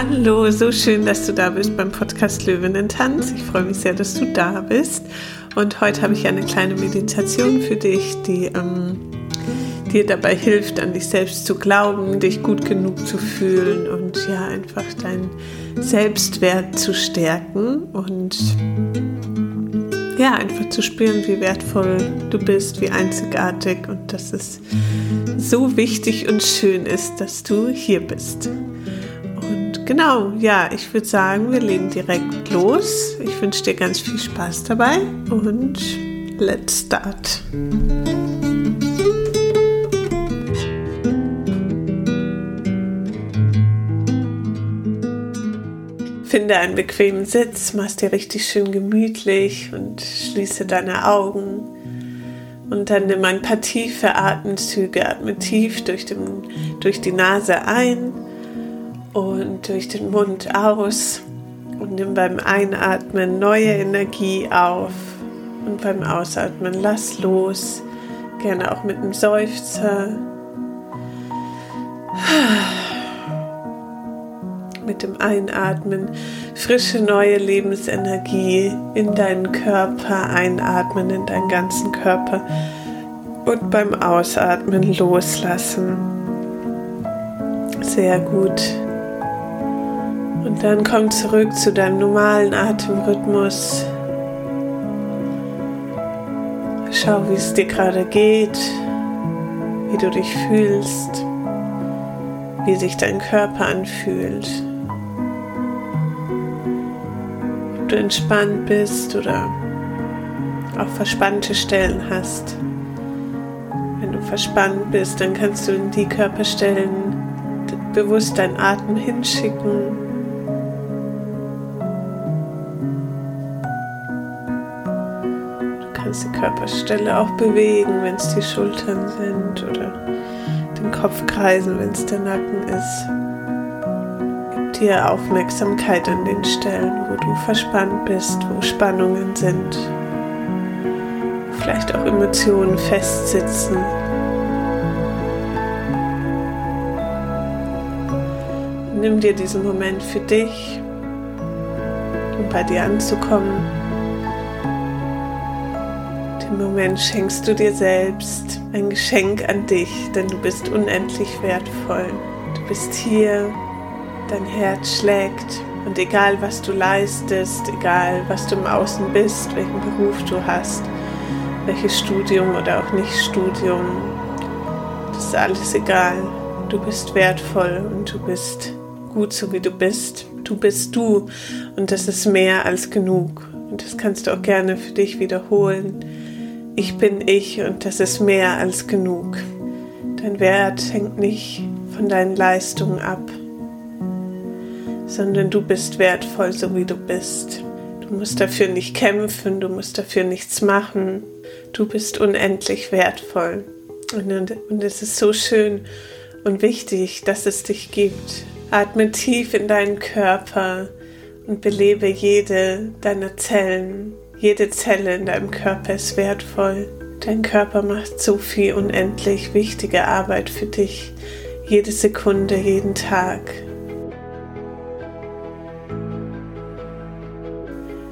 Hallo, so schön, dass du da bist beim Podcast Löwen Tanz. Ich freue mich sehr, dass du da bist. Und heute habe ich eine kleine Meditation für dich, die ähm, dir dabei hilft, an dich selbst zu glauben, dich gut genug zu fühlen und ja, einfach deinen Selbstwert zu stärken und ja, einfach zu spüren, wie wertvoll du bist, wie einzigartig und dass es so wichtig und schön ist, dass du hier bist. Genau, ja, ich würde sagen, wir legen direkt los. Ich wünsche dir ganz viel Spaß dabei und let's start. Finde einen bequemen Sitz, mach dir richtig schön gemütlich und schließe deine Augen. Und dann nimm ein paar tiefe Atemzüge, atme tief durch, den, durch die Nase ein und durch den Mund aus. Und nimm beim Einatmen neue Energie auf und beim Ausatmen lass los. Gerne auch mit einem Seufzer mit dem Einatmen frische neue Lebensenergie in deinen Körper einatmen, in deinen ganzen Körper und beim Ausatmen loslassen. Sehr gut. Und dann komm zurück zu deinem normalen Atemrhythmus. Schau, wie es dir gerade geht, wie du dich fühlst, wie sich dein Körper anfühlt. du entspannt bist oder auch verspannte Stellen hast. Wenn du verspannt bist, dann kannst du in die Körperstellen bewusst deinen Atem hinschicken. Kannst die Körperstelle auch bewegen, wenn es die Schultern sind oder den Kopf kreisen, wenn es der Nacken ist dir Aufmerksamkeit an den Stellen, wo du verspannt bist, wo Spannungen sind, wo vielleicht auch Emotionen festsitzen. Nimm dir diesen Moment für dich, um bei dir anzukommen. Den Moment schenkst du dir selbst, ein Geschenk an dich, denn du bist unendlich wertvoll. Du bist hier dein Herz schlägt und egal was du leistest, egal was du im Außen bist, welchen Beruf du hast, welches Studium oder auch nicht Studium, das ist alles egal. Du bist wertvoll und du bist gut so wie du bist. Du bist du und das ist mehr als genug. Und das kannst du auch gerne für dich wiederholen. Ich bin ich und das ist mehr als genug. Dein Wert hängt nicht von deinen Leistungen ab sondern du bist wertvoll, so wie du bist. Du musst dafür nicht kämpfen, du musst dafür nichts machen. Du bist unendlich wertvoll. Und, und es ist so schön und wichtig, dass es dich gibt. Atme tief in deinen Körper und belebe jede deiner Zellen. Jede Zelle in deinem Körper ist wertvoll. Dein Körper macht so viel unendlich wichtige Arbeit für dich. Jede Sekunde, jeden Tag.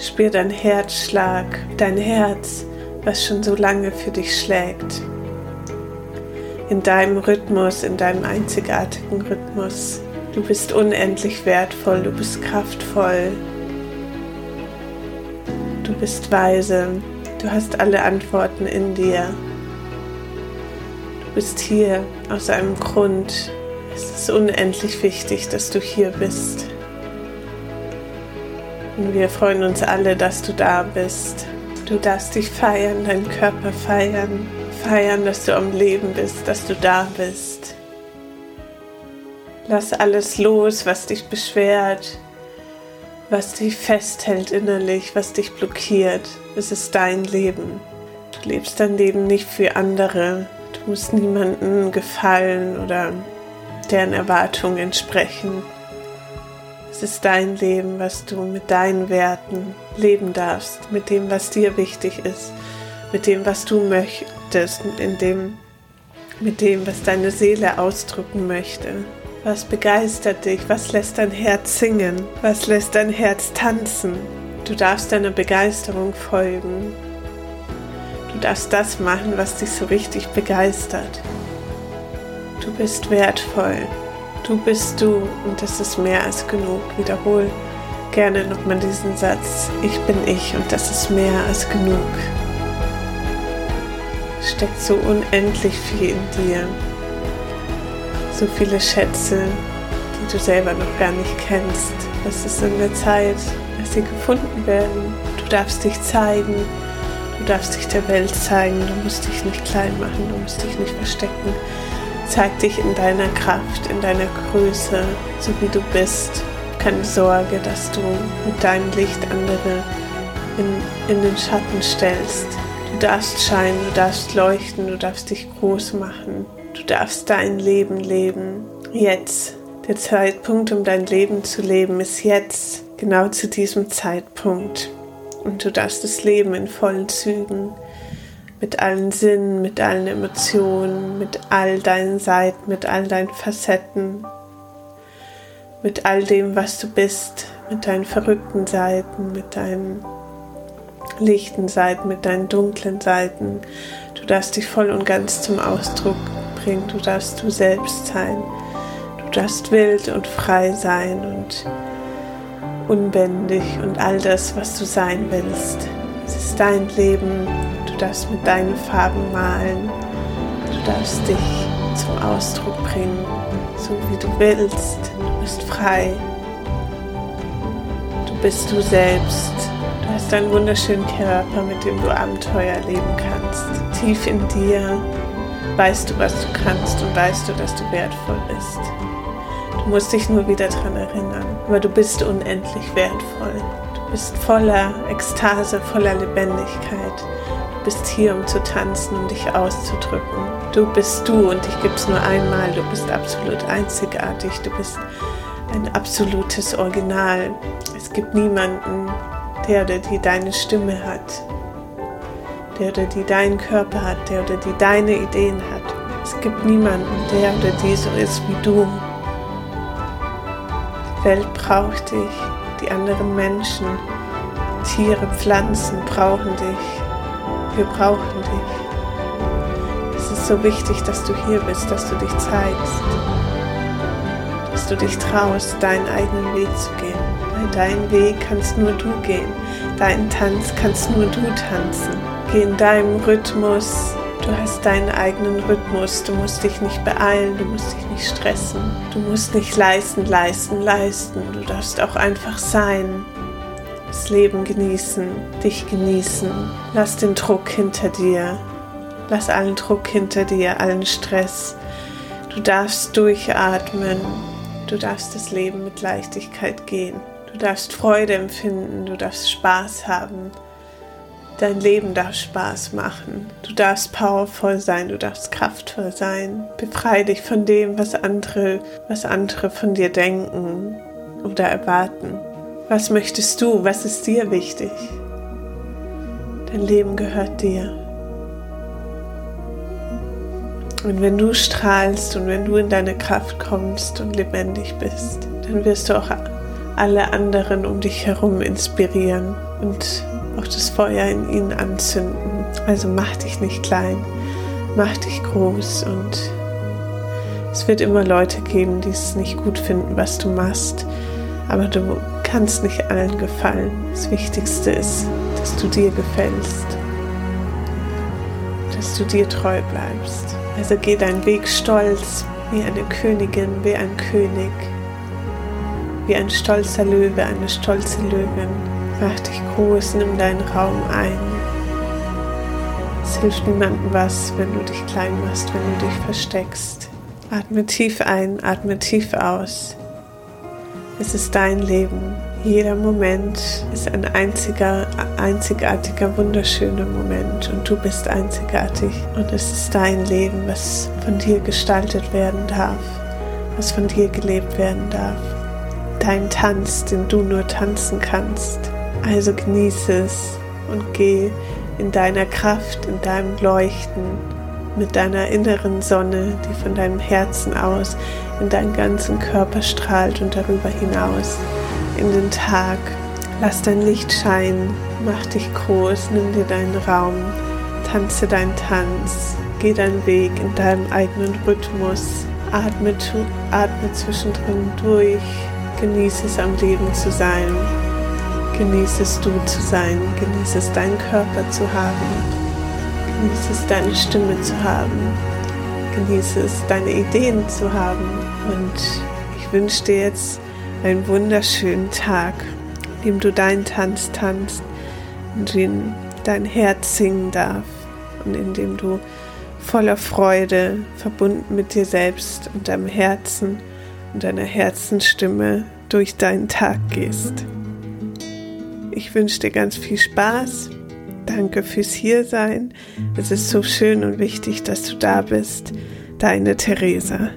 Spür dein Herzschlag, dein Herz, was schon so lange für dich schlägt. In deinem Rhythmus, in deinem einzigartigen Rhythmus. Du bist unendlich wertvoll, du bist kraftvoll, bist weise, du hast alle Antworten in dir. Du bist hier aus einem Grund. Es ist unendlich wichtig, dass du hier bist. Und wir freuen uns alle, dass du da bist. Du darfst dich feiern, deinen Körper feiern, feiern, dass du am Leben bist, dass du da bist. Lass alles los, was dich beschwert, was dich festhält innerlich, was dich blockiert. Es ist dein Leben. Du lebst dein Leben nicht für andere. Du musst niemandem gefallen oder deren Erwartungen entsprechen. Es ist dein Leben, was du mit deinen Werten leben darfst, mit dem, was dir wichtig ist, mit dem, was du möchtest, in dem, mit dem, was deine Seele ausdrücken möchte. Was begeistert dich? Was lässt dein Herz singen? Was lässt dein Herz tanzen? Du darfst deiner Begeisterung folgen. Du darfst das machen, was dich so richtig begeistert. Du bist wertvoll. Du bist du und das ist mehr als genug. Wiederhol gerne nochmal diesen Satz. Ich bin ich und das ist mehr als genug. Steckt so unendlich viel in dir. So viele Schätze, die du selber noch gar nicht kennst. Es ist in der Zeit, dass sie gefunden werden. Du darfst dich zeigen. Du darfst dich der Welt zeigen. Du musst dich nicht klein machen. Du musst dich nicht verstecken. Zeig dich in deiner Kraft, in deiner Größe, so wie du bist. Keine Sorge, dass du mit deinem Licht andere in, in den Schatten stellst. Du darfst scheinen, du darfst leuchten, du darfst dich groß machen. Du darfst dein Leben leben. Jetzt. Der Zeitpunkt, um dein Leben zu leben, ist jetzt. Genau zu diesem Zeitpunkt. Und du darfst es leben in vollen Zügen mit allen Sinnen, mit allen Emotionen, mit all deinen Seiten, mit all deinen Facetten, mit all dem, was du bist, mit deinen verrückten Seiten, mit deinen lichten Seiten, mit deinen dunklen Seiten. Du darfst dich voll und ganz zum Ausdruck bringen, du darfst du selbst sein, du darfst wild und frei sein und unbändig und all das, was du sein willst. Es ist dein Leben, darfst mit deinen Farben malen. Du darfst dich zum Ausdruck bringen, so wie du willst. Du bist frei. Du bist du selbst. Du hast einen wunderschönen Körper, mit dem du Abenteuer leben kannst. Tief in dir weißt du, was du kannst und weißt du, dass du wertvoll bist. Du musst dich nur wieder daran erinnern. Aber du bist unendlich wertvoll. Du bist voller Ekstase, voller Lebendigkeit bist hier, um zu tanzen, um dich auszudrücken. Du bist du und dich es nur einmal. Du bist absolut einzigartig. Du bist ein absolutes Original. Es gibt niemanden, der oder die deine Stimme hat, der oder die deinen Körper hat, der oder die deine Ideen hat. Es gibt niemanden, der oder die so ist wie du. Die Welt braucht dich, die anderen Menschen, Tiere, Pflanzen brauchen dich. Wir brauchen dich. Es ist so wichtig, dass du hier bist, dass du dich zeigst, dass du dich traust, deinen eigenen Weg zu gehen. Weil deinen Weg kannst nur du gehen. Deinen Tanz kannst nur du tanzen. Geh in deinem Rhythmus. Du hast deinen eigenen Rhythmus. Du musst dich nicht beeilen, du musst dich nicht stressen. Du musst nicht leisten, leisten, leisten. Du darfst auch einfach sein das Leben genießen, dich genießen. Lass den Druck hinter dir. Lass allen Druck hinter dir, allen Stress. Du darfst durchatmen. Du darfst das Leben mit Leichtigkeit gehen. Du darfst Freude empfinden. Du darfst Spaß haben. Dein Leben darf Spaß machen. Du darfst powervoll sein, du darfst kraftvoll sein. Befreie dich von dem, was andere, was andere von dir denken oder erwarten. Was möchtest du? Was ist dir wichtig? Dein Leben gehört dir. Und wenn du strahlst und wenn du in deine Kraft kommst und lebendig bist, dann wirst du auch alle anderen um dich herum inspirieren und auch das Feuer in ihnen anzünden. Also mach dich nicht klein, mach dich groß und es wird immer Leute geben, die es nicht gut finden, was du machst, aber du kannst nicht allen gefallen. Das Wichtigste ist, dass du dir gefällst, dass du dir treu bleibst. Also geh deinen Weg stolz, wie eine Königin, wie ein König, wie ein stolzer Löwe, eine stolze Löwin. Mach dich groß, nimm deinen Raum ein. Es hilft niemandem was, wenn du dich klein machst, wenn du dich versteckst. Atme tief ein, atme tief aus. Es ist dein Leben. Jeder Moment ist ein einziger, einzigartiger, wunderschöner Moment und du bist einzigartig und es ist dein Leben, was von dir gestaltet werden darf, was von dir gelebt werden darf. Dein Tanz, den du nur tanzen kannst. Also genieße es und geh in deiner Kraft, in deinem Leuchten. mit deiner inneren Sonne, die von deinem Herzen aus in deinen ganzen Körper strahlt und darüber hinaus in den Tag. Lass dein Licht scheinen, mach dich groß, nimm dir deinen Raum, tanze deinen Tanz, geh deinen Weg in deinem eigenen Rhythmus, atme, atme zwischendrin durch, genieße es am Leben zu sein, genieße es du zu sein, genieße es deinen Körper zu haben, genieße es deine Stimme zu haben, genieße es deine Ideen zu haben und ich wünsche dir jetzt einen wunderschönen Tag, in dem du deinen Tanz tanzt, in dem dein Herz singen darf und in dem du voller Freude, verbunden mit dir selbst und deinem Herzen und deiner Herzensstimme durch deinen Tag gehst. Ich wünsche dir ganz viel Spaß. Danke fürs Hiersein. Es ist so schön und wichtig, dass du da bist. Deine Theresa.